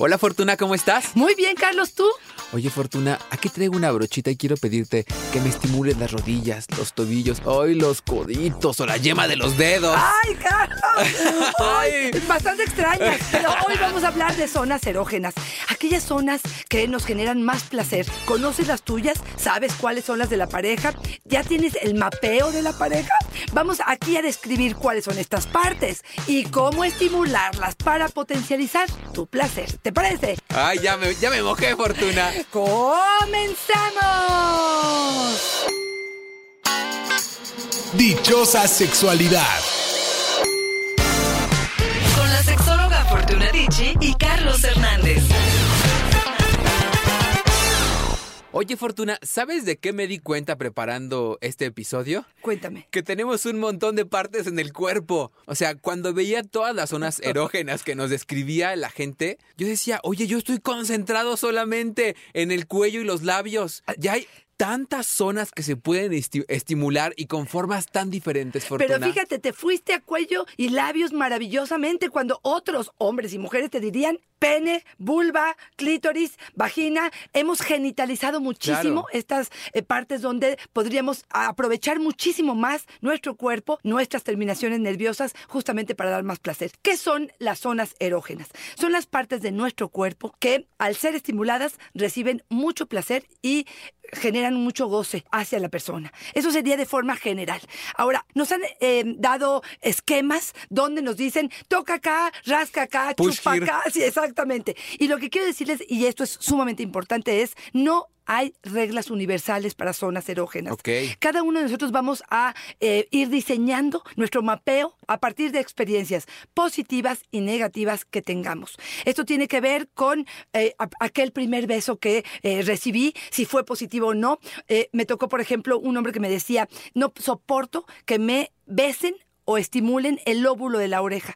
Hola Fortuna, ¿cómo estás? Muy bien, Carlos, ¿tú? Oye Fortuna, aquí traigo una brochita y quiero pedirte que me estimules las rodillas, los tobillos, hoy los coditos o la yema de los dedos. ¡Ay, Carlos! ¡Ay! Bastante extrañas, pero hoy vamos a hablar de zonas erógenas. Aquellas zonas que nos generan más placer. ¿Conoces las tuyas? ¿Sabes cuáles son las de la pareja? ¿Ya tienes el mapeo de la pareja? Vamos aquí a describir cuáles son estas partes y cómo estimularlas para potencializar tu placer. ¿Te parece? Ay, ya me, ya me mojé, Fortuna. ¡Comenzamos! Dichosa sexualidad. Con la sexóloga Fortuna Dicci y Carlos Hernández. Oye Fortuna, ¿sabes de qué me di cuenta preparando este episodio? Cuéntame. Que tenemos un montón de partes en el cuerpo. O sea, cuando veía todas las zonas erógenas que nos describía la gente, yo decía, oye, yo estoy concentrado solamente en el cuello y los labios. Ya hay tantas zonas que se pueden esti- estimular y con formas tan diferentes, Fortuna. Pero fíjate, te fuiste a cuello y labios maravillosamente cuando otros hombres y mujeres te dirían pene, vulva, clítoris, vagina. Hemos genitalizado muchísimo Claro. estas eh, partes donde podríamos aprovechar muchísimo más nuestro cuerpo, nuestras terminaciones nerviosas, justamente para dar más placer. ¿Qué son las zonas erógenas? Son las partes de nuestro cuerpo que, al ser estimuladas, reciben mucho placer y generan mucho goce hacia la persona. Eso sería de forma general. Ahora, nos han eh, dado esquemas donde nos dicen, toca acá, rasca acá, Push chupa here. acá. Sí, exactamente. Y lo que quiero decirles, y esto es sumamente importante, es no hay reglas universales para zonas erógenas. Ok. Cada uno de nosotros vamos a eh, ir diseñando nuestro mapeo a partir de experiencias positivas y negativas que tengamos. Esto tiene que ver con eh, a- aquel primer beso que eh, recibí, si fue positivo o no. Me tocó, por ejemplo, un hombre que me decía, no soporto que me besen o estimulen el lóbulo de la oreja.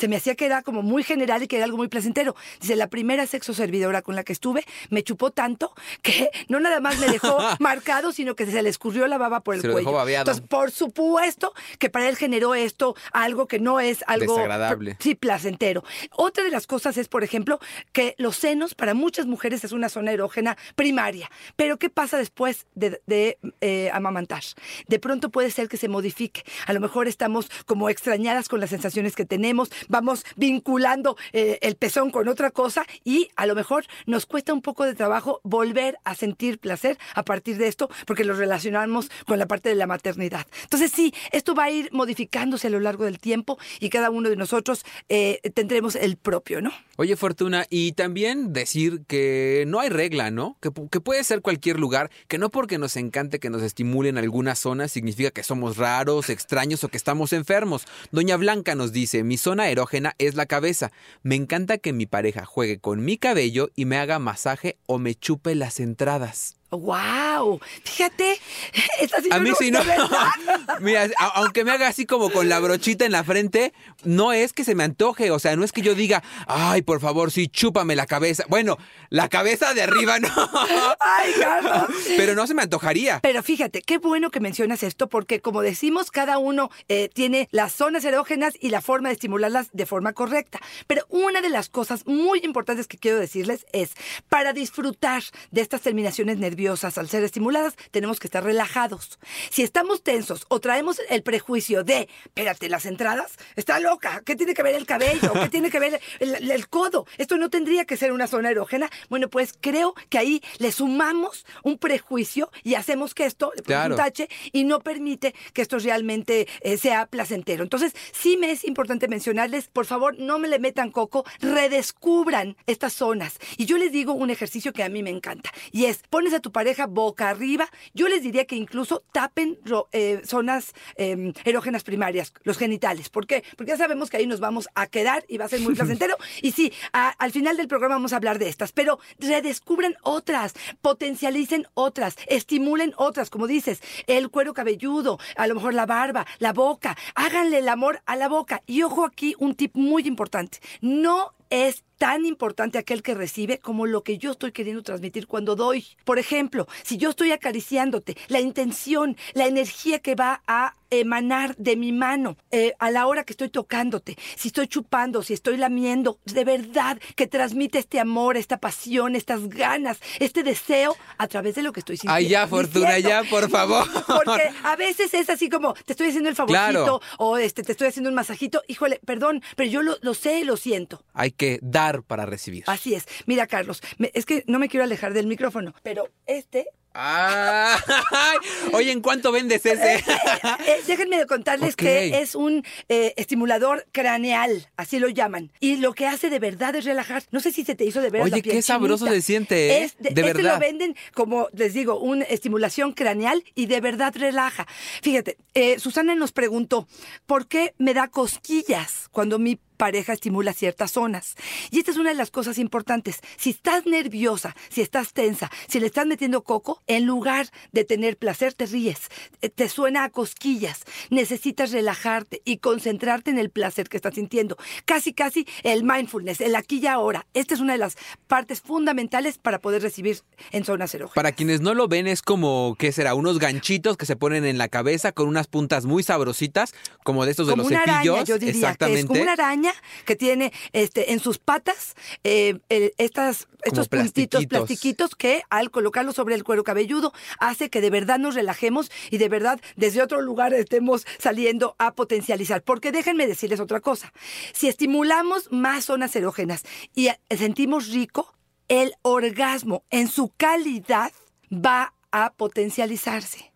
Se me hacía que era como muy general y que era algo muy placentero. Dice, la primera sexo servidora con la que estuve me chupó tanto que no nada más me dejó marcado, sino que se le escurrió la baba por el Se lo cuello. dejó babeado. Entonces, por supuesto que para él generó esto algo que no es algo Desagradable. sí placentero. Otra de las cosas es, por ejemplo, que los senos para muchas mujeres es una zona erógena primaria. Pero ¿qué pasa después de, de, eh, amamantar? De pronto puede ser que se modifique. A lo mejor estamos como extrañadas con las sensaciones que tenemos, vamos vinculando eh, el pezón con otra cosa y a lo mejor nos cuesta un poco de trabajo volver a sentir placer a partir de esto porque lo relacionamos con la parte de la maternidad. Entonces sí, esto va a ir modificándose a lo largo del tiempo y cada uno de nosotros eh, tendremos el propio, ¿no? Oye, Fortuna, y también decir que no hay regla, ¿no? Que, que puede ser cualquier lugar, que no porque nos encante que nos estimulen alguna zona significa que somos raros, extraños o que estamos enfermos. Doña Blanca nos dice, mi zona erógena es la cabeza. Me encanta que mi pareja juegue con mi cabello y me haga masaje o me chupe las entradas. ¡Wow! Fíjate, esta sí A mí sí no. Mira, aunque me haga así como con la brochita en la frente, no es que se me antoje. O sea, no es que yo diga, ay, por favor, sí, chúpame la cabeza. Bueno, la cabeza de arriba no. ¡Ay, Carlos! Pero no se me antojaría. Pero fíjate, qué bueno que mencionas esto, porque como decimos, cada uno eh, tiene las zonas erógenas y la forma de estimularlas de forma correcta. Pero una de las cosas muy importantes que quiero decirles es, para disfrutar de estas terminaciones nerviosas al ser estimuladas, tenemos que estar relajados. Si estamos tensos o traemos el prejuicio de, espérate, las entradas, está loca, ¿qué tiene que ver el cabello? ¿Qué tiene que ver el, el codo? Esto no tendría que ser una zona erógena. Bueno, pues creo que ahí le sumamos un prejuicio y hacemos que esto le Claro. un tache y no permite que esto realmente eh, sea placentero. Entonces, sí me es importante mencionarles, por favor, no me le metan coco, redescubran estas zonas. Y yo les digo un ejercicio que a mí me encanta y es pones a tu pareja boca arriba. Yo les diría que incluso tapen eh, zonas eh, erógenas primarias, los genitales. ¿Por qué? Porque ya sabemos que ahí nos vamos a quedar y va a ser muy placentero. y sí, a- al final del programa vamos a hablar de estas, pero redescubran otras, potencialicen otras, estimulen otras, como dices, el cuero cabelludo, a lo mejor la barba, la boca, háganle el amor a la boca. Y ojo aquí, un tip muy importante, no es tan importante aquel que recibe como lo que yo estoy queriendo transmitir cuando doy. Por ejemplo, si yo estoy acariciándote, la intención, la energía que va a emanar de mi mano eh, a la hora que estoy tocándote, si estoy chupando, si estoy lamiendo, de verdad que transmite este amor, esta pasión, estas ganas, este deseo a través de lo que estoy sintiendo. Ay, ya, Fortuna, ya, por favor. Porque a veces es así como, te estoy haciendo el favorcito Claro. o este, te estoy haciendo un masajito. Híjole, perdón, pero yo lo, lo sé, lo siento. Hay que dar para recibir. Así es. Mira, Carlos, me- es que no me quiero alejar del micrófono, pero este Ah, Oye, ¿en cuánto vendes ese? Eh, déjenme contarles que es un eh, estimulador craneal, así lo llaman. Y lo que hace de verdad es relajar. No sé si se te hizo de veras Oye, la piel qué sabroso se siente, ¿eh? Es de, De este verdad. lo venden como, les digo, una estimulación craneal y de verdad relaja. Fíjate, eh, Susana nos preguntó, ¿por qué me da cosquillas cuando mi pareja estimula ciertas zonas. Y esta es una de las cosas importantes. Si estás nerviosa, si estás tensa, si le estás metiendo coco, en lugar de tener placer, te ríes, eh, te suena a cosquillas. Necesitas relajarte y concentrarte en el placer que estás sintiendo. Casi, casi el mindfulness, el aquí y ahora. Esta es una de las partes fundamentales para poder recibir en zonas erógenas. Para quienes no lo ven, es como, ¿qué será? Unos ganchitos que se ponen en la cabeza con unas puntas muy sabrositas, como de estos de como los una cepillos. araña, yo diría, que Exactamente. es como una araña que tiene este en sus patas eh, el- estas, estos puntitos, plastiquitos. plastiquitos que al colocarlos sobre el cuero cabelludo hace que de verdad nos relajemos y de verdad desde otro lugar estemos saliendo a potencializar. Porque déjenme decirles otra cosa, si estimulamos más zonas erógenas y sentimos rico, el orgasmo en su calidad va a potencializarse.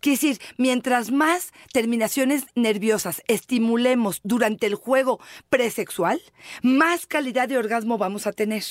Quiere decir, mientras más terminaciones nerviosas estimulemos durante el juego presexual, más calidad de orgasmo vamos a tener.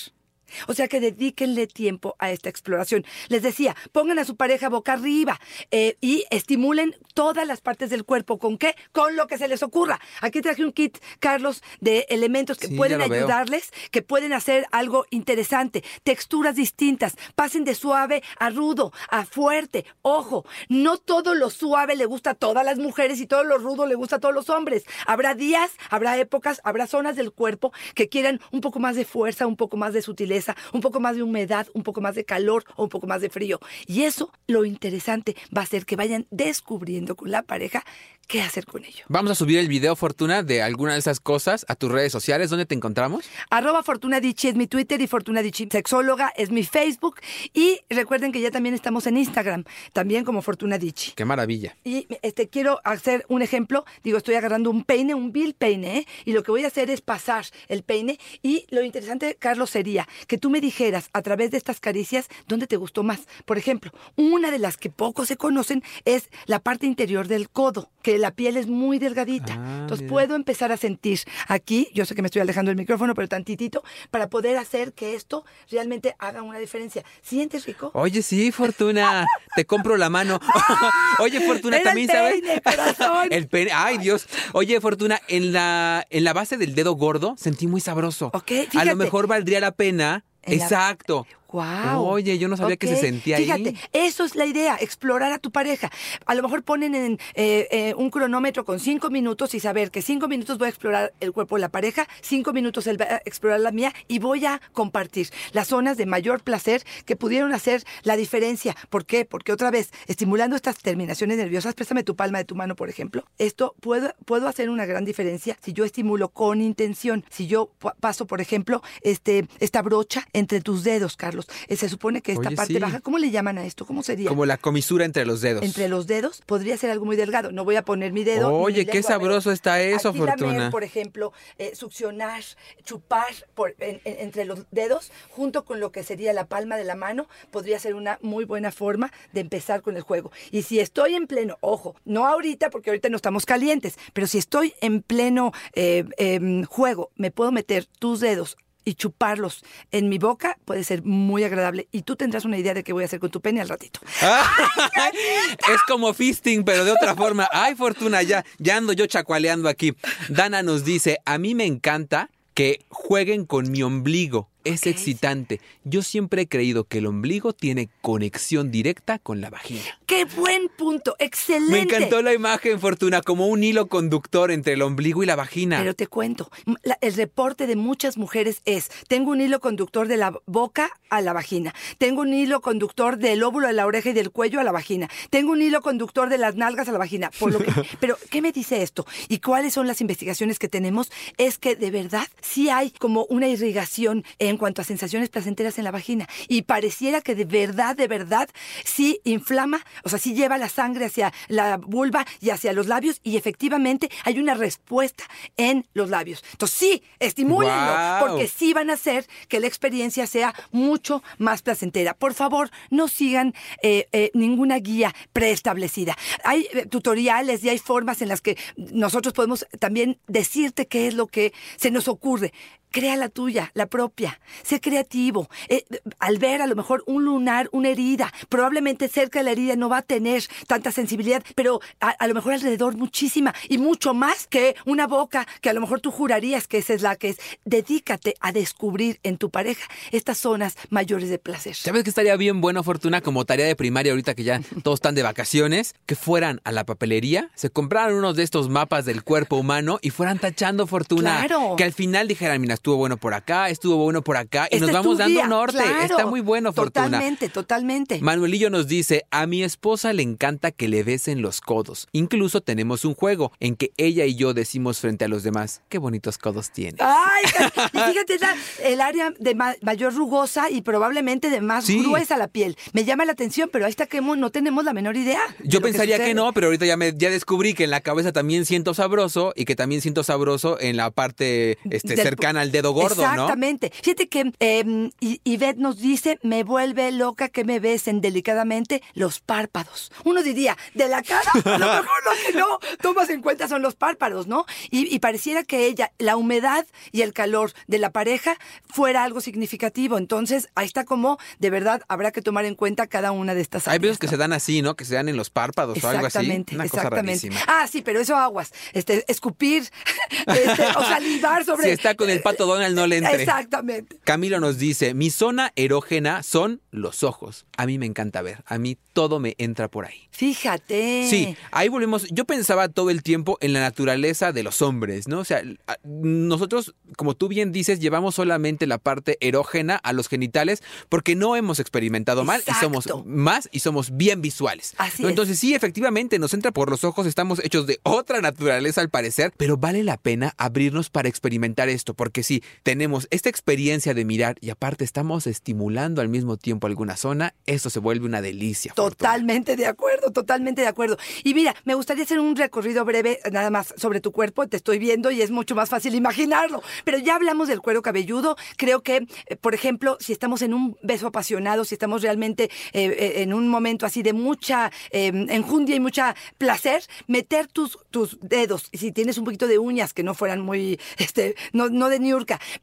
O sea que dedíquenle tiempo a esta exploración. Les decía, pongan a su pareja boca arriba eh, y estimulen todas las partes del cuerpo. ¿Con qué? Con lo que se les ocurra. Aquí traje un kit, Carlos, de elementos que Sí, pueden veo. ayudarles, que pueden hacer algo interesante. Texturas distintas. Pasen de suave a rudo, a fuerte. Ojo, no todo lo suave le gusta a todas las mujeres y todo lo rudo le gusta a todos los hombres. Habrá días, habrá épocas, habrá zonas del cuerpo que quieran un poco más de fuerza, un poco más de sutileza, un poco más de humedad, un poco más de calor o un poco más de frío. Y eso, lo interesante, va a ser que vayan descubriendo con la pareja qué hacer con ello. Vamos a subir el video, Fortuna, de alguna de esas cosas a tus redes sociales. ¿Dónde te encontramos? Arroba Fortuna es mi Twitter y Fortuna Dichi Sexóloga es mi Facebook. Y recuerden que ya también estamos en Instagram, también como Fortuna Dichi. Qué maravilla. Y este quiero hacer un ejemplo. Digo, estoy agarrando un peine, un vil peine, ¿eh? y lo que voy a hacer es pasar el peine. Y lo interesante, Carlos, sería que tú me dijeras a través de estas caricias dónde te gustó más. Por ejemplo, una de las que poco se conocen es la parte interior del codo, que la piel es muy delgadita. Ah, Entonces mira. puedo empezar a sentir aquí, yo sé que me estoy alejando del micrófono, pero tantitito, para poder hacer que esto realmente haga una diferencia. ¿Sientes rico? Oye, sí, Fortuna, te compro la mano. Oye, Fortuna, Era también el sabes. peine, el peine. Ay, Dios. Oye, Fortuna, en la, en la base del dedo gordo sentí muy sabroso. Ok, A lo mejor valdría la pena. La- Exacto. Wow. Oye, yo no sabía que se sentía ahí. Fíjate, eso es la idea, explorar a tu pareja. A lo mejor ponen en eh, eh, un cronómetro con cinco minutos y saber que cinco minutos voy a explorar el cuerpo de la pareja, cinco minutos va a explorar la mía y voy a compartir las zonas de mayor placer que pudieron hacer la diferencia. ¿Por qué? Porque otra vez, estimulando estas terminaciones nerviosas, préstame tu palma de tu mano, por ejemplo. Esto puedo, puedo hacer una gran diferencia si yo estimulo con intención. Si yo pa- paso, por ejemplo, este, esta brocha entre tus dedos, Carlos. Eh, Se supone que esta Oye, parte sí. baja, ¿cómo le llaman a esto? ¿Cómo sería? Como la comisura entre los dedos. Entre los dedos podría ser algo muy delgado. No voy a poner mi dedo. Oye, qué lengua, sabroso está eso, aquí lamer, Fortuna. por ejemplo, eh, succionar, chupar por- en- en- entre los dedos, junto con lo que sería la palma de la mano, podría ser una muy buena forma de empezar con el juego. Y si estoy en pleno, ojo, no ahorita, porque ahorita no estamos calientes, pero si estoy en pleno eh, em, juego, me puedo meter tus dedos y chuparlos en mi boca puede ser muy agradable y tú tendrás una idea de qué voy a hacer con tu pene al ratito. es como fisting, pero de otra forma. Ay, Fortuna, ya, ya ando yo chacualeando aquí. Dana nos dice, a mí me encanta que jueguen con mi ombligo. Es excitante. Yo siempre he creído que el ombligo tiene conexión directa con la vagina. ¡Qué buen punto! ¡Excelente! Me encantó la imagen, Fortuna, como un hilo conductor entre el ombligo y la vagina. Pero te cuento, la- el reporte de muchas mujeres es, tengo un hilo conductor de la boca a la vagina, tengo un hilo conductor del óvulo de la oreja y del cuello a la vagina, tengo un hilo conductor de las nalgas a la vagina. Por lo que, pero, ¿qué me dice esto? ¿Y cuáles son las investigaciones que tenemos? Es que de verdad sí hay como una irrigación en cuanto a sensaciones placenteras en la vagina. Y pareciera que de verdad, de verdad, sí inflama, o sea, sí lleva la sangre hacia la vulva y hacia los labios y efectivamente hay una respuesta en los labios. Entonces sí, estimúlenlo, porque sí van a hacer que la experiencia sea mucho más placentera. Por favor, no sigan eh, eh, ninguna guía preestablecida. Hay eh, tutoriales y hay formas en las que nosotros podemos también decirte qué es lo que se nos ocurre. Crea la tuya, la propia. Sé creativo. Eh, al ver a lo mejor un lunar, una herida, probablemente cerca de la herida no va a tener tanta sensibilidad, pero a, a lo mejor alrededor muchísima y mucho más que una boca que a lo mejor tú jurarías que esa es la que es. Dedícate a descubrir en tu pareja estas zonas mayores de placer. ¿Sabes que estaría bien bueno, Fortuna, como tarea de primaria ahorita que ya todos están de vacaciones? Que fueran a la papelería, se compraran unos de estos mapas del cuerpo humano y fueran tachando Fortuna. Claro. Que al final dijeran, mira, estuvo bueno por acá, estuvo bueno por acá y Este nos es vamos dando norte. claro. Está muy bueno, Fortuna. Totalmente, totalmente. Manuelillo nos dice, a mi esposa le encanta que le besen los codos. Incluso tenemos un juego en que ella y yo decimos frente a los demás, qué bonitos codos tiene. Ay, y fíjate, el área de ma- mayor rugosa y probablemente de más Sí. gruesa la piel. Me llama la atención, pero ahí está que no tenemos la menor idea. de Yo pensaría que, no, pero ahorita ya me ya descubrí que en la cabeza también siento sabroso y que también siento sabroso en la parte este, Del- cercana al dedo gordo, ¿no? Exactamente. Fíjate que eh, Ivette nos dice, me vuelve loca que me besen delicadamente los párpados. Uno diría, de la cara, a lo mejor lo que no tomas en cuenta son los párpados, ¿no? Y, y pareciera que ella, la humedad y el calor de la pareja fuera algo significativo. Entonces, ahí está como, de verdad, habrá que tomar en cuenta cada una de estas Hay áreas, besos que ¿no? se dan así, ¿no? Que se dan en los párpados o algo así. Exactamente, Una exactamente. Ah, sí, pero eso aguas. Este, escupir este, o salivar sobre. Si está con el pato Donald, no le entre. Exactamente. Camilo nos dice, mi zona erógena son los ojos. A mí me encanta ver, a mí todo me entra por ahí. Fíjate. Sí, ahí volvemos. Yo pensaba todo el tiempo en la naturaleza de los hombres, ¿no? O sea, nosotros, como tú bien dices, llevamos solamente la parte erógena a los genitales porque no hemos experimentado mal y somos más y somos bien visuales. Así ¿no? es. Entonces, sí, efectivamente, nos entra por los ojos, estamos hechos de otra naturaleza al parecer, pero vale la pena abrirnos para experimentar esto, porque sí, tenemos esta experiencia de mirar y aparte estamos estimulando al mismo tiempo alguna zona, eso se vuelve una delicia. Totalmente de acuerdo, totalmente de acuerdo. Y mira, me gustaría hacer un recorrido breve nada más sobre tu cuerpo, te estoy viendo y es mucho más fácil imaginarlo. Pero ya hablamos del cuero cabelludo, creo que, eh, por ejemplo, si estamos en un beso apasionado, si estamos realmente eh, eh, en un momento así de mucha eh, enjundia y mucha placer, meter tus, tus dedos, si tienes un poquito de uñas que no fueran muy, este, no, no de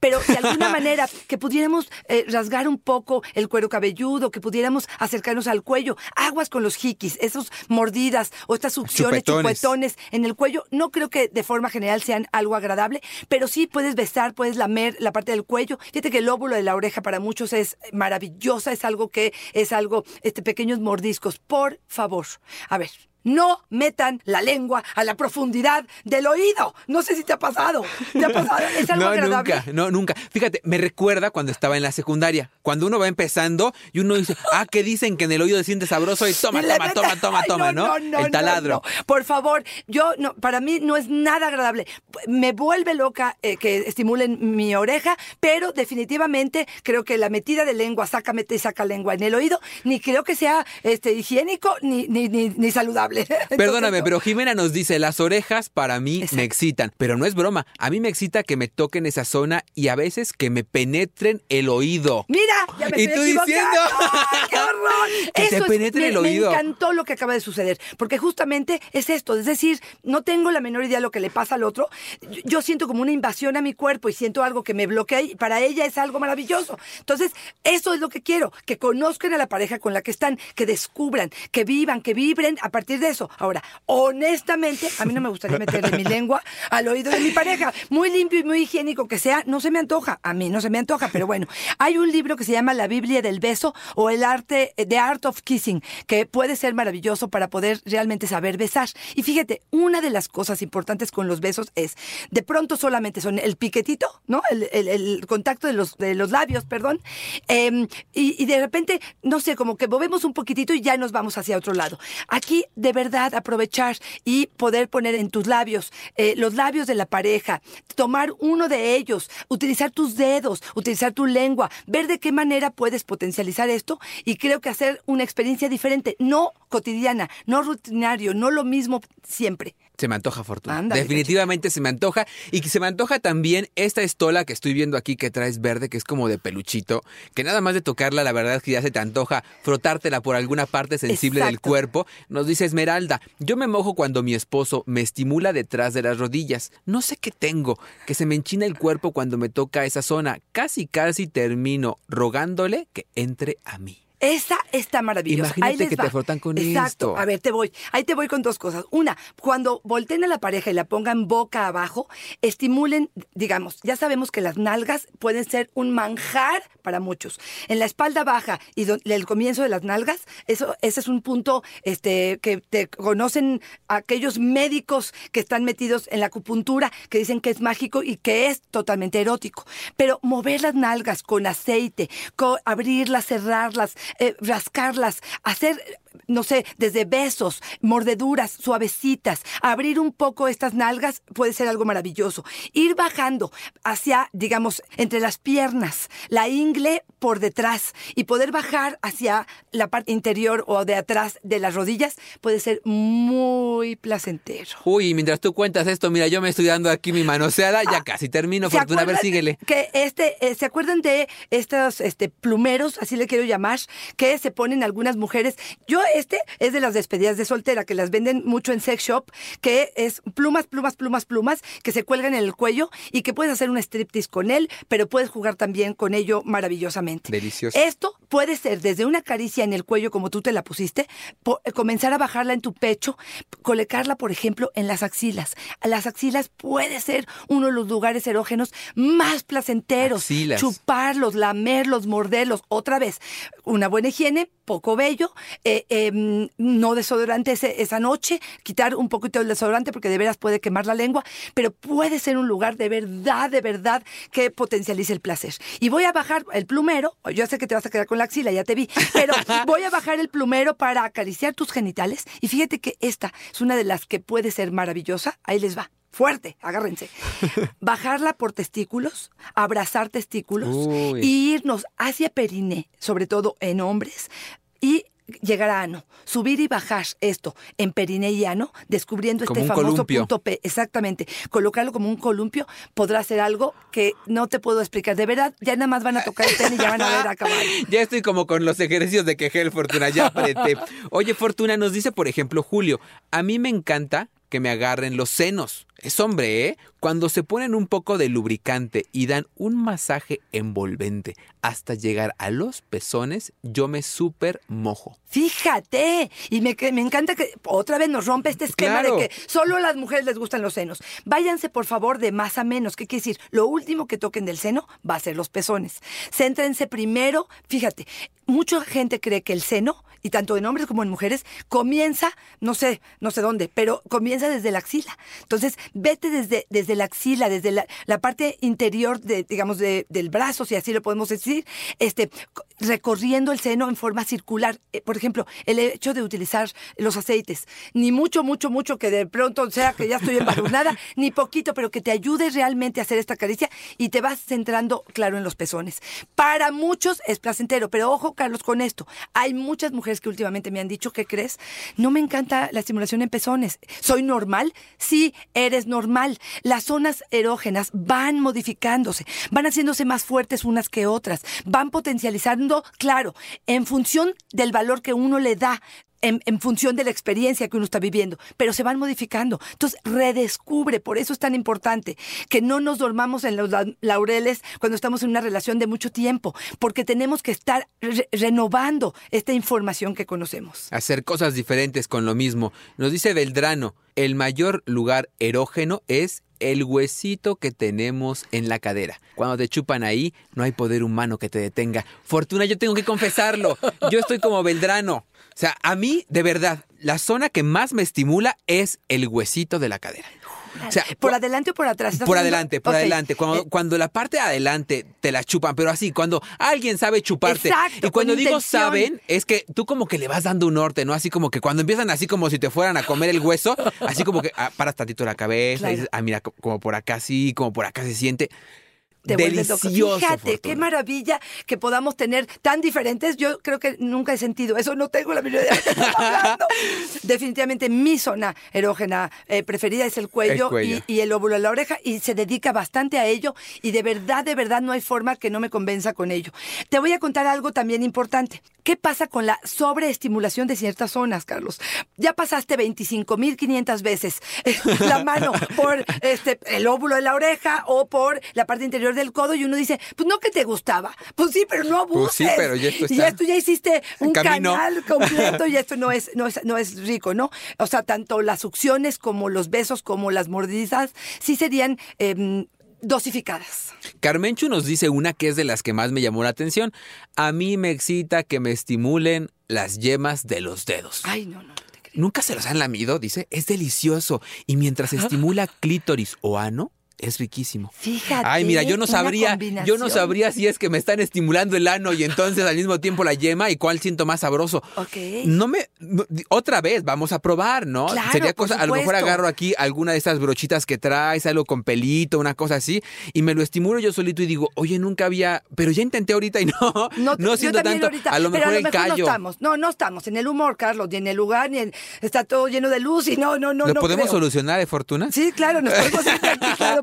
pero de alguna manera que pudiéramos eh, rasgar un poco el cuero cabelludo, que pudiéramos acercarnos al cuello, aguas con los jiquis, esos mordidas o estas succiones, Chupetones. chupetones en el cuello, no creo que de forma general sean algo agradable, pero sí puedes besar, puedes lamer la parte del cuello. Fíjate que el lóbulo de la oreja para muchos es maravillosa, es algo que es algo, este pequeños mordiscos. Por favor, a ver. No metan la lengua a la profundidad del oído. No sé si te ha pasado. ¿Te ha pasado? ¿Es algo no, agradable? nunca, no, nunca. Fíjate, me recuerda cuando estaba en la secundaria, cuando uno va empezando y uno dice, ah, que dicen que en el oído se siente sabroso y toma, toma, toma, toma, Ay, toma, ¿no? el taladro. Por favor, yo no, para mí no es nada agradable. Me vuelve loca eh, que estimulen mi oreja, pero definitivamente creo que la metida de lengua, saca, mete y saca lengua en el oído, ni creo que sea este higiénico ni, ni, ni, ni saludable. Entonces, Perdóname, no. pero Jimena nos dice, las orejas para mí Exacto. me excitan, pero no es broma. A mí me excita que me toquen esa zona y a veces que me penetren el oído. Mira, ya me Y estoy tú equivocando. diciendo. ¡Ay, ¡Qué horror! Que te Eso es- penetre me, el oído. Me encantó lo que acaba de suceder, porque justamente es esto, es decir, no tengo la menor idea de lo que le pasa al otro. Yo, yo siento como una invasión a mi cuerpo y siento algo que me bloquea y para ella es algo maravilloso. Entonces, eso es lo que quiero, que conozcan a la pareja con la que están, que descubran, que vivan, que vibren a partir de eso. Ahora, honestamente, a mí no me gustaría meterle mi lengua al oído de mi pareja. Muy limpio y muy higiénico que sea, no se me antoja. A mí no se me antoja, pero bueno. Hay un libro que se llama La Biblia del Beso o el arte, The Art of Kissing, que puede ser maravilloso para poder realmente saber besar. Y fíjate, una de las cosas importantes con los besos es, de pronto solamente son el piquetito, ¿no? El contacto de los, de los labios, perdón. Em, y, y de repente, no sé, como que movemos un poquitito y ya nos vamos hacia otro lado. Aquí, de verdad, aprovechar y poder poner en tus labios eh, los labios de la pareja, tomar uno de ellos, utilizar tus dedos, utilizar tu lengua, ver de qué manera puedes potencializar esto y creo que hacer una experiencia diferente, no cotidiana, no rutinario, no lo mismo siempre. Se me antoja Fortuna. Definitivamente se me antoja. Y se me antoja también esta estola que estoy viendo aquí que traes verde, que es como de peluchito, que nada más de tocarla, la verdad es que ya se te antoja frotártela por alguna parte sensible del cuerpo. Nos dice Esmeralda, yo me mojo cuando mi esposo me estimula detrás de las rodillas. No sé qué tengo, que se me enchina el cuerpo cuando me toca esa zona. Casi, casi termino rogándole que entre a mí. Esa está maravillosa. Imagínate que te frotan con Exacto. esto. A ver, te voy. Ahí te voy con dos cosas. Una, cuando volteen a la pareja y la pongan boca abajo, estimulen, digamos, ya sabemos que las nalgas pueden ser un manjar para muchos. En la espalda baja y el comienzo de las nalgas, eso, ese es un punto este, que te conocen aquellos médicos que están metidos en la acupuntura, que dicen que es mágico y que es totalmente erótico. Pero mover las nalgas con aceite, abrirlas, cerrarlas, eh, rascarlas, hacer no sé, desde besos, mordeduras, suavecitas, abrir un poco estas nalgas puede ser algo maravilloso. Ir bajando hacia, digamos, entre las piernas, la ingle por detrás y poder bajar hacia la parte interior o de atrás de las rodillas puede ser muy placentero. Uy, mientras tú cuentas esto, mira, yo me estoy dando aquí mi manoseada, ya casi termino, Ah, ¿Se Fortuna. A ver, síguele. Que este, eh, ¿se acuerdan de estos este, plumeros, así le quiero llamar, que se ponen algunas mujeres? Yo, este es de las despedidas de soltera, que las venden mucho en sex shop, que es plumas, plumas, plumas, plumas, que se cuelgan en el cuello y que puedes hacer un striptease con él, pero puedes jugar también con ello maravillosamente. Delicioso. Esto puede ser desde una caricia en el cuello como tú te la pusiste, eh, comenzar a bajarla en tu pecho, colocarla, por ejemplo, en las axilas. Las axilas puede ser uno de los lugares erógenos más placenteros. Axilas. Chuparlos, lamerlos, morderlos. Otra vez, una buena higiene, poco bello, eh, eh, no desodorante ese- esa noche, quitar un poquito el desodorante porque de veras puede quemar la lengua, pero puede ser un lugar de verdad, de verdad que potencialice el placer. Y voy a bajar el plumero, yo sé que te vas a quedar con la axila, ya te vi, pero voy a bajar el plumero para acariciar tus genitales y fíjate que esta es una de las que puede ser maravillosa, ahí les va. Fuerte, agárrense. Bajarla por testículos, abrazar testículos Uy. y irnos hacia periné, sobre todo en hombres, y llegar a ano. Subir y bajar esto en periné y ano, descubriendo Como este famoso columpio. punto P. Exactamente. Colocarlo como un columpio podrá ser algo que no te puedo explicar. De verdad, ya nada más van a tocar el pene y ya van a ver acabar. Ya estoy como con los ejercicios de quejel, Fortuna, ya apreté. Oye, Fortuna, nos dice, por ejemplo, Julio, a mí me encanta que me agarren los senos. Es hombre, ¿eh? Cuando se ponen un poco de lubricante y dan un masaje envolvente hasta llegar a los pezones, yo me súper mojo. Fíjate, y me, me encanta que otra vez nos rompe este esquema Claro. de que solo a las mujeres les gustan los senos. Váyanse, por favor, de más a menos. ¿Qué quiere decir? Lo último que toquen del seno va a ser los pezones. Céntrense primero, fíjate, mucha gente cree que el seno, y tanto en hombres como en mujeres, comienza, no sé, no sé dónde, pero comienza desde la axila. Entonces, vete desde, desde la axila, desde la, la parte interior, de, digamos, de- del brazo, si así lo podemos decir, este, co- recorriendo el seno en forma circular. Eh, por ejemplo, el hecho de utilizar los aceites, ni mucho, mucho, mucho que de pronto sea que ya estoy embarunada, ni poquito, pero que te ayude realmente a hacer esta caricia y te vas centrando, claro, en los pezones. Para muchos es placentero, pero ojo, Carlos, con esto. Hay muchas mujeres que últimamente me han dicho, ¿qué crees? No me encanta la estimulación en pezones. ¿Soy normal? Sí, eres normal. Las zonas erógenas van modificándose, van haciéndose más fuertes unas que otras, van potencializando, claro, en función del valor que uno le da. En, función de la experiencia que uno está viviendo, pero se van modificando. Entonces, redescubre, por eso es tan importante que no nos dormamos en los la- laureles cuando estamos en una relación de mucho tiempo, porque tenemos que estar re- renovando esta información que conocemos. Hacer cosas diferentes con lo mismo. Nos dice Beldrano, el mayor lugar erógeno es el huesito que tenemos en la cadera. Cuando te chupan ahí, no hay poder humano que te detenga. Fortuna, yo tengo que confesarlo. Yo estoy como Beldrano. O sea, a mí, de verdad, la zona que más me estimula es el huesito de la cadera. O sea, ¿Por adelante o por atrás? ¿Estás por adelante, por adelante. Cuando, Eh, cuando la parte de adelante te la chupan, pero así, cuando alguien sabe chuparte. Exacto, y cuando digo intención. saben, es que tú como que le vas dando un norte, ¿no? Así como que cuando empiezan así como si te fueran a comer el hueso, así como que ah, paras tantito la cabeza Claro. y dices, ah, mira, co- como por acá sí, como por acá se siente. Te vuelves loco. Delicioso. Fíjate, Fortuna. qué maravilla que podamos tener tan diferentes. Yo creo que nunca he sentido eso, no tengo la menor idea de estás hablando. Definitivamente mi zona erógena eh, preferida es el cuello, El cuello. Y, y el óvulo de la oreja y se dedica bastante a ello y de verdad, de verdad no hay forma que no me convenza con ello. Te voy a contar algo también importante. ¿Qué pasa con la sobreestimulación de ciertas zonas, Carlos? Ya pasaste 25.500 veces la mano por este, el óvulo de la oreja o por la parte interior del codo y uno dice, pues no que te gustaba. Pues sí, pero no abuses. Pues sí, pero ya esto Y está esto ya hiciste un camino. canal completo y esto no es, no es, no es rico, ¿no? O sea, tanto las succiones como los besos como las mordizas sí serían em, dosificadas. Carmenchu nos dice una que es de las que más me llamó la atención. A mí me excita que me estimulen las yemas de los dedos. Ay, no, no, no te creo. ¿Nunca se los han lamido? Dice, es delicioso. Y mientras estimula clítoris o ano, es riquísimo. Fíjate. Ay, mira, yo no sabría, yo no sabría si es que me están estimulando el ano y entonces al mismo tiempo la yema y cuál siento más sabroso. Ok. No me, no- otra vez, vamos a probar, ¿no? Claro, Sería por cosa, a lo mejor agarro aquí alguna de esas brochitas que traes, algo con pelito, una cosa así, y me lo estimulo yo solito y digo, oye, nunca había, pero ya intenté ahorita y no, no, siento tanto. ahorita, a lo pero mejor a el lo mejor callo. no estamos. No, no estamos en el humor, Carlos, ni en el lugar, ni en. Está todo lleno de luz y no, no, no. ¿Lo no podemos creo. solucionar de fortuna? Sí, claro, nos podemos ir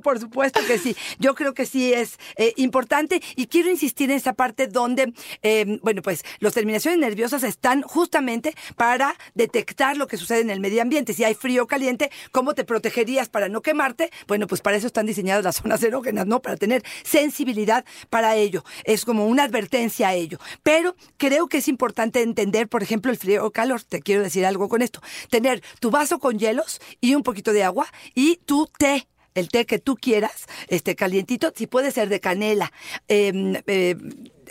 por supuesto que sí. Yo creo que sí es eh, importante y quiero insistir en esa parte donde, eh, bueno, pues las terminaciones nerviosas están justamente para detectar lo que sucede en el medio ambiente. Si hay frío o caliente, ¿cómo te protegerías para no quemarte? Bueno, pues para eso están diseñadas las zonas erógenas, ¿no? Para tener sensibilidad para ello. Es como una advertencia a ello. Pero creo que es importante entender, por ejemplo, el frío o calor. Te quiero decir algo con esto. Tener tu vaso con hielos y un poquito de agua y tu té el té que tú quieras, este calientito, si puede ser de canela, eh, eh,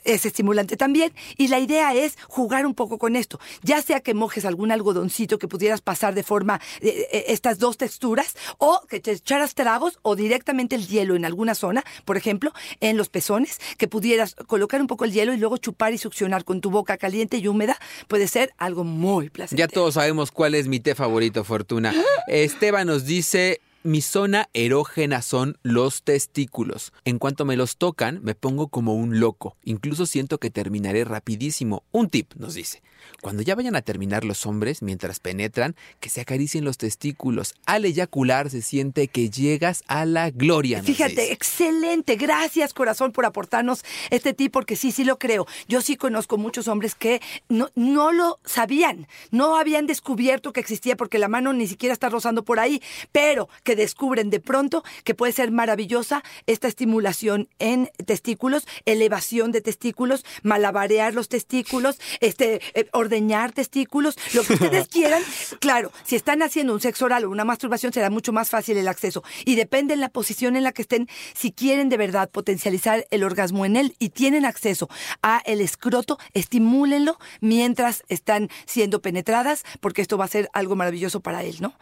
es estimulante también. Y la idea es jugar un poco con esto. Ya sea que mojes algún algodoncito que pudieras pasar de forma eh, eh, estas dos texturas, o que te echaras tragos, o directamente el hielo en alguna zona, por ejemplo, en los pezones, que pudieras colocar un poco el hielo y luego chupar y succionar con tu boca caliente y húmeda, puede ser algo muy placentero. Ya todos sabemos cuál es mi té favorito, Fortuna. Esteban nos dice, mi zona erógena son los testículos. En cuanto me los tocan, me pongo como un loco. Incluso siento que terminaré rapidísimo. Un tip, nos dice. Cuando ya vayan a terminar los hombres, mientras penetran, que se acaricien los testículos. Al eyacular se siente que llegas a la gloria. nos Fíjate, dice. excelente. Gracias, corazón, por aportarnos este tip, porque sí, sí lo creo. Yo sí conozco muchos hombres que no, no lo sabían, no habían descubierto que existía porque la mano ni siquiera está rozando por ahí, pero que descubren de pronto que puede ser maravillosa esta estimulación en testículos, elevación de testículos, malabarear los testículos, este, eh, ordeñar testículos, lo que ustedes quieran. Claro, si están haciendo un sexo oral o una masturbación será mucho más fácil el acceso y depende en la posición en la que estén. Si quieren de verdad potencializar el orgasmo en él y tienen acceso a el escroto, estimúlenlo mientras están siendo penetradas, porque esto va a ser algo maravilloso para él, ¿no?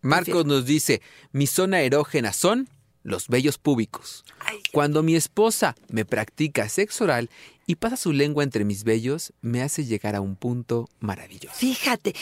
Marcos nos dice, mi zona erógena son los vellos púbicos. Ay, Cuando mi esposa me practica sexo oral y pasa su lengua entre mis vellos, me hace llegar a un punto maravilloso. Fíjate,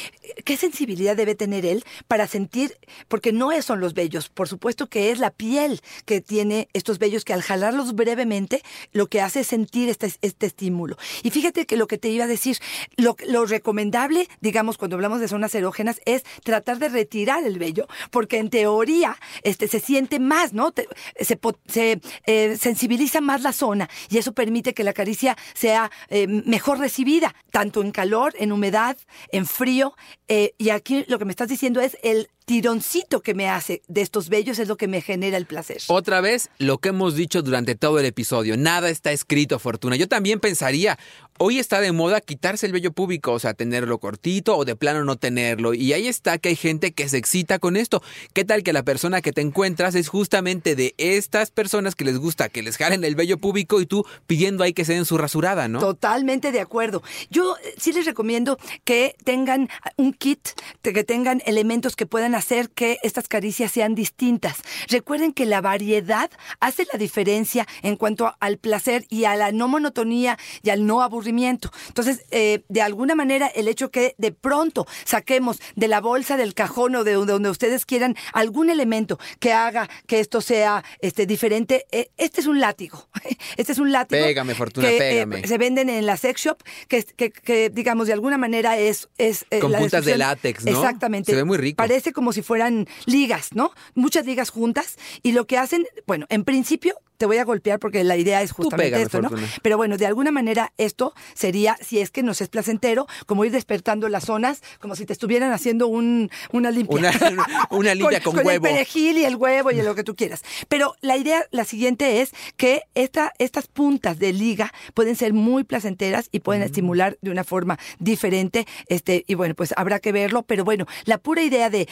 qué sensibilidad debe tener él para sentir, porque no son los vellos, por supuesto que es la piel que tiene estos vellos que al jalarlos brevemente lo que hace es sentir este, este estímulo. Y fíjate que lo que te iba a decir, lo, lo recomendable, digamos, cuando hablamos de zonas erógenas, es tratar de retirar el vello, porque en teoría este, se siente más, ¿no? Se se, eh, sensibiliza más la zona y eso permite que la caricia sea eh, mejor recibida, tanto en calor, en humedad, en frío. eh, y aquí lo que me estás diciendo es el tironcito que me hace de estos vellos es lo que me genera el placer. Otra vez, lo que hemos dicho durante todo el episodio, nada está escrito, Fortuna. Yo también pensaría, hoy está de moda quitarse el vello púbico, o sea, tenerlo cortito o de plano no tenerlo. Y ahí está que hay gente que se excita con esto. ¿Qué tal que la persona que te encuentras es justamente de estas personas que les gusta que les jalen el vello púbico y tú pidiendo ahí que se den su rasurada, ¿no? Totalmente de acuerdo. Yo eh, sí les recomiendo que tengan un kit, que tengan elementos que puedan hacer que estas caricias sean distintas. Recuerden que la variedad hace la diferencia en cuanto al placer y a la no monotonía y al no aburrimiento. Entonces, eh, de alguna manera, el hecho que de pronto saquemos de la bolsa, del cajón o de donde, donde ustedes quieran algún elemento que haga que esto sea este, diferente, eh, este es un látigo. Este es un látigo. Pégame, Fortuna, que, eh, pégame. se venden en la sex shop, que, que, que, digamos, de alguna manera es... es eh, Con la puntas de látex, ¿no? Exactamente. Se ve muy rico. Parece como si fueran ligas, ¿no? Muchas ligas juntas. Y lo que hacen, bueno, en principio te voy a golpear porque la idea es justamente pégame, esto, ¿no? Fortuna. Pero bueno, de alguna manera esto sería, si es que nos es placentero, como ir despertando las zonas, como si te estuvieran haciendo un, una limpia. Una- una limpia con huevo. el perejil y el huevo y lo que tú quieras. Pero la idea, la siguiente es que esta, estas puntas de liga pueden ser muy placenteras y Mm. pueden estimular de una forma diferente. Este, y bueno, pues habrá que verlo. Pero bueno, la pura idea de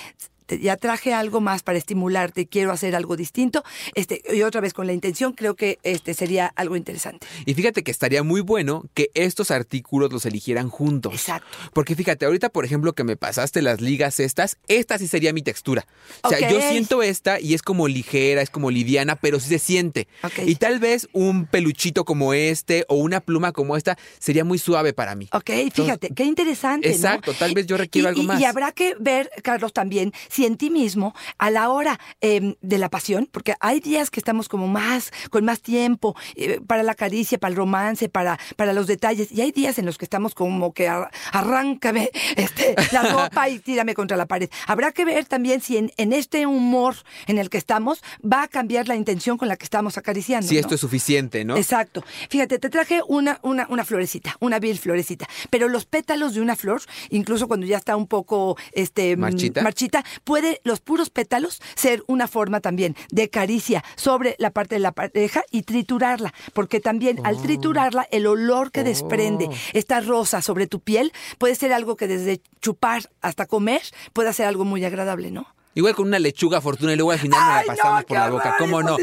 ya traje algo más para estimularte, quiero hacer algo distinto, este, y otra vez con la intención, creo que este sería algo interesante. Y fíjate que estaría muy bueno que estos artículos los eligieran juntos. Exacto. Porque fíjate, ahorita, por ejemplo, que me pasaste las ligas estas, esta sí sería mi textura. O sea, yo siento esta y es como ligera, es como liviana, pero sí se siente. Y tal vez un peluchito como este o una pluma como esta sería muy suave para mí. Ok, fíjate, qué interesante. ¿no? Exacto, tal vez yo requiero Y- algo y- más. Y habrá que ver, Carlos, también si en ti mismo, a la hora eh, de la pasión, porque hay días que estamos como más, con más tiempo eh, para la caricia, para el romance, para, para los detalles, y hay días en los que estamos como que ar- arráncame este, la ropa y tírame contra la pared. Habrá que ver también si en, en este humor en el que estamos va a cambiar la intención con la que estamos acariciando. Si ¿no? esto es suficiente, ¿no? Exacto. Fíjate, te traje una, una, una florecita, una vil florecita. Pero los pétalos de una flor, incluso cuando ya está un poco este, mm, ¿Marchita? marchita, puede los puros pétalos ser una forma también de caricia sobre la parte de la pareja y triturarla. Porque también al triturarla, el olor que desprende Oh. esta rosa sobre tu piel puede ser algo que desde chupar hasta comer puede ser algo muy agradable, ¿no? Igual con una lechuga fortuna y luego al final Ay, me no, la pasamos por la boca. ¿Cómo no?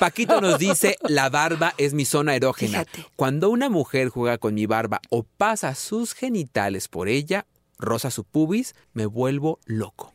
Paquito nos dice, la barba es mi zona erógena. Fíjate. Cuando una mujer juega con mi barba o pasa sus genitales por ella, roza su pubis, me vuelvo loco.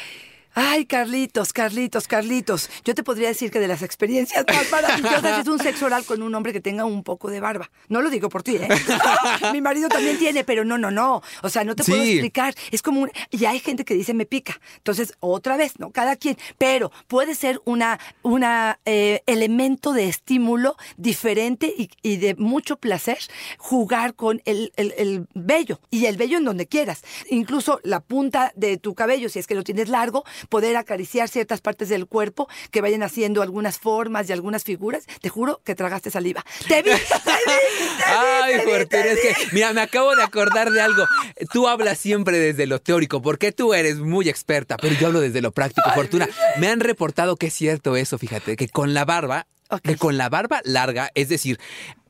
Ay, Carlitos, Carlitos, Carlitos. Yo te podría decir que de las experiencias más maravillosas es un sexo oral con un hombre que tenga un poco de barba. No lo digo por ti, ¿eh? Mi marido también tiene, pero no, no, no. O sea, no te puedo explicar. Es como un... Y hay gente que dice me pica. Entonces, otra vez, ¿no? Cada quien. Pero puede ser una, una eh, elemento de estímulo diferente y, y de mucho placer jugar con el, el, el vello. Y el vello en donde quieras. Incluso la punta de tu cabello, si es que lo tienes largo, poder acariciar ciertas partes del cuerpo que vayan haciendo algunas formas y algunas figuras. Te juro que tragaste saliva. Te vi, te vi, te vi, Ay, te vi, es que, mira, me acabo de acordar de algo. Tú hablas siempre desde lo teórico, porque tú eres muy experta, pero yo hablo desde lo práctico, Fortuna. Me han reportado que es cierto eso, fíjate, que con la barba, que con la barba larga, es decir,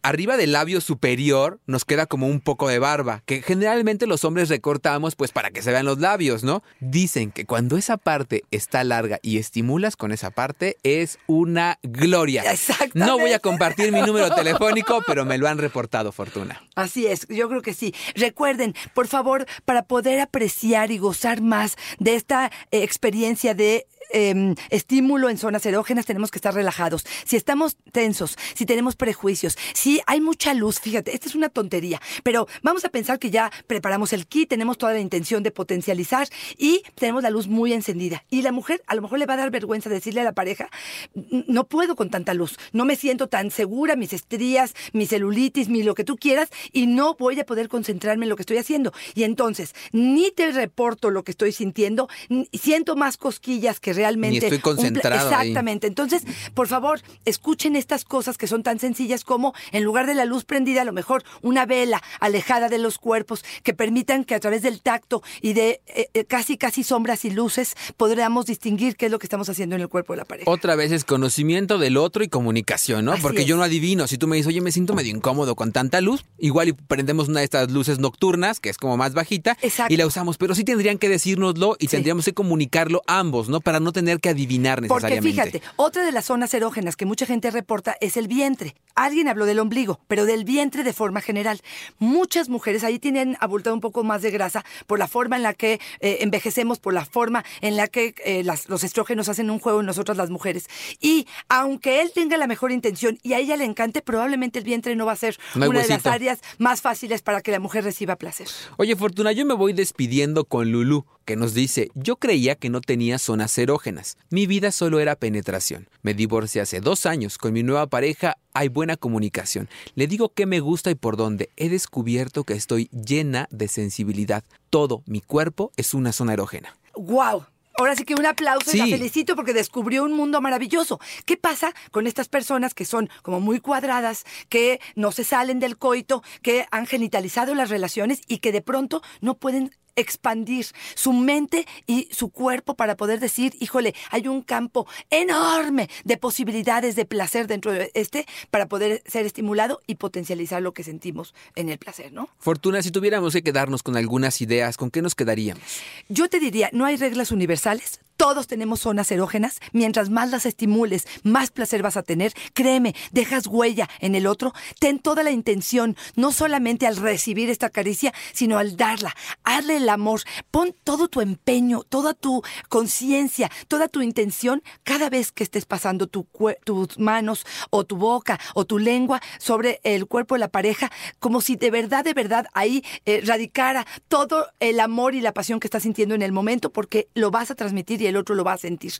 arriba del labio superior nos queda como un poco de barba, que generalmente los hombres recortamos pues para que se vean los labios, ¿no? Dicen que cuando esa parte está larga y estimulas con esa parte es una gloria. Exactamente. No voy a compartir mi número telefónico, pero me lo han reportado, Fortuna. Así es, yo creo que sí. Recuerden, por favor, para poder apreciar y gozar más de esta eh, experiencia de eh, estímulo en zonas erógenas, tenemos que estar relajados. Si estamos tensos, si tenemos prejuicios, si hay mucha luz, fíjate, esta es una tontería, pero vamos a pensar que ya preparamos el kit, tenemos toda la intención de potencializar y tenemos la luz muy encendida. Y la mujer a lo mejor le va a dar vergüenza decirle a la pareja, "N- no puedo con tanta luz, no me siento tan segura, mis estrías, mi celulitis, mi lo que tú quieras, y no voy a poder concentrarme en lo que estoy haciendo. Y entonces, ni te reporto lo que estoy sintiendo, siento más cosquillas que realmente... Ni estoy un concentrado ahí. Exactamente. Entonces, por favor, escuchen estas cosas que son tan sencillas como, en lugar de la luz prendida, a lo mejor una vela alejada de los cuerpos que permitan que a través del tacto y de eh, eh, casi, casi sombras y luces podamos distinguir qué es lo que estamos haciendo en el cuerpo de la pareja. Otra vez es conocimiento del otro y comunicación, ¿no? Así Porque es. yo no adivino. Si tú me dices, oye, me siento medio incómodo con tanta luz, igual y prendemos una de estas luces nocturnas, que es como más bajita, Exacto. y la usamos. Pero sí tendrían que decírnoslo y Sí. tendríamos que comunicarlo ambos, ¿no? Para no tener que adivinar Porque necesariamente. fíjate, otra de las zonas erógenas que mucha gente reporta es el vientre. Alguien habló del ombligo, pero del vientre de forma general. Muchas mujeres ahí tienen abultado un poco más de grasa por la forma en la que eh, envejecemos, por la forma en la que eh, las- los estrógenos hacen un juego en nosotras las mujeres. Y aunque él tenga la mejor intención y a ella le encante, probablemente el vientre no va a ser No una de las áreas más fáciles para que la mujer reciba placer. Oye, Fortuna, yo me voy despidiendo con Lulu, que nos dice, yo creía que no tenía zonas erógenas. Mi vida solo era penetración. Me divorcié hace dos años. Con mi nueva pareja hay buena comunicación. Le digo qué me gusta y por dónde. He descubierto que estoy llena de sensibilidad. Todo mi cuerpo es una zona erógena. ¡Wow! Ahora sí que un aplauso y la felicito porque descubrió un mundo maravilloso. ¿Qué pasa con estas personas que son como muy cuadradas, que no se salen del coito, que han genitalizado las relaciones y que de pronto no pueden expandir su mente y su cuerpo para poder decir, híjole, hay un campo enorme de posibilidades de placer dentro de este para poder ser estimulado y potencializar lo que sentimos en el placer, ¿no? Fortuna, si tuviéramos que quedarnos con algunas ideas, ¿con qué nos quedaríamos? Yo te diría, no hay reglas universales. Todos tenemos zonas erógenas. Mientras más las estimules, más placer vas a tener. Créeme, dejas huella en el otro. Ten toda la intención, no solamente al recibir esta caricia, sino al darla. Hazle el amor. Pon todo tu empeño, toda tu conciencia, toda tu intención cada vez que estés pasando tus manos o tu boca o tu lengua sobre el cuerpo de la pareja, como si de verdad, de verdad ahí eh, radicara todo el amor y la pasión que estás sintiendo en el momento, porque lo vas a transmitir y el otro lo va a sentir.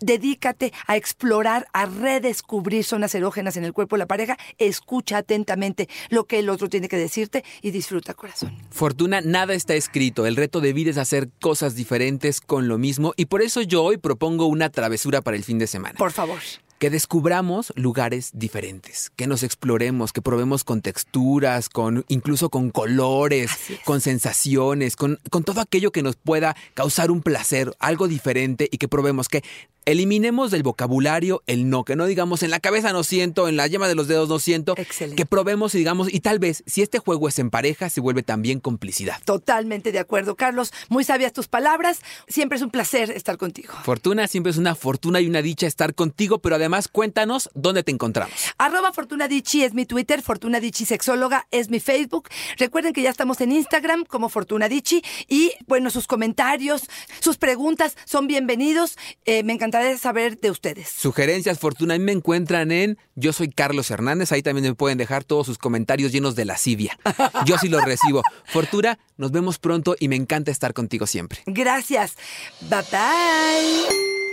Dedícate a explorar, a redescubrir zonas erógenas en el cuerpo de la pareja. Escucha atentamente lo que el otro tiene que decirte y disfruta, corazón. Fortuna, nada está escrito. El reto de vida es hacer cosas diferentes con lo mismo y por eso yo hoy propongo una travesura para el fin de semana. Por favor. Que descubramos lugares diferentes, que nos exploremos, que probemos con texturas, con incluso con colores, con sensaciones, con, con todo aquello que nos pueda causar un placer, algo diferente y que probemos que eliminemos del vocabulario el no, que no digamos en la cabeza no siento, en la yema de los dedos no siento, Excelente. que probemos y digamos, y tal vez si este juego es en pareja, se vuelve también complicidad. Totalmente de acuerdo, Carlos. Muy sabias tus palabras. Siempre es un placer estar contigo. Fortuna siempre es una fortuna y una dicha estar contigo, pero además cuéntanos dónde te encontramos. Arroba Fortuna Dicci es mi Twitter, Fortuna Dicci Sexóloga es mi Facebook. Recuerden que ya estamos en Instagram como Fortuna Dicci y bueno, sus comentarios, sus preguntas son bienvenidos. Eh, me encantará saber de ustedes. Sugerencias, Fortuna, a mí me encuentran en Yo soy Carlos Hernández, ahí también me pueden dejar todos sus comentarios llenos de lascivia. Yo sí los recibo. Fortuna, nos vemos pronto y me encanta estar contigo siempre. Gracias. Bye bye.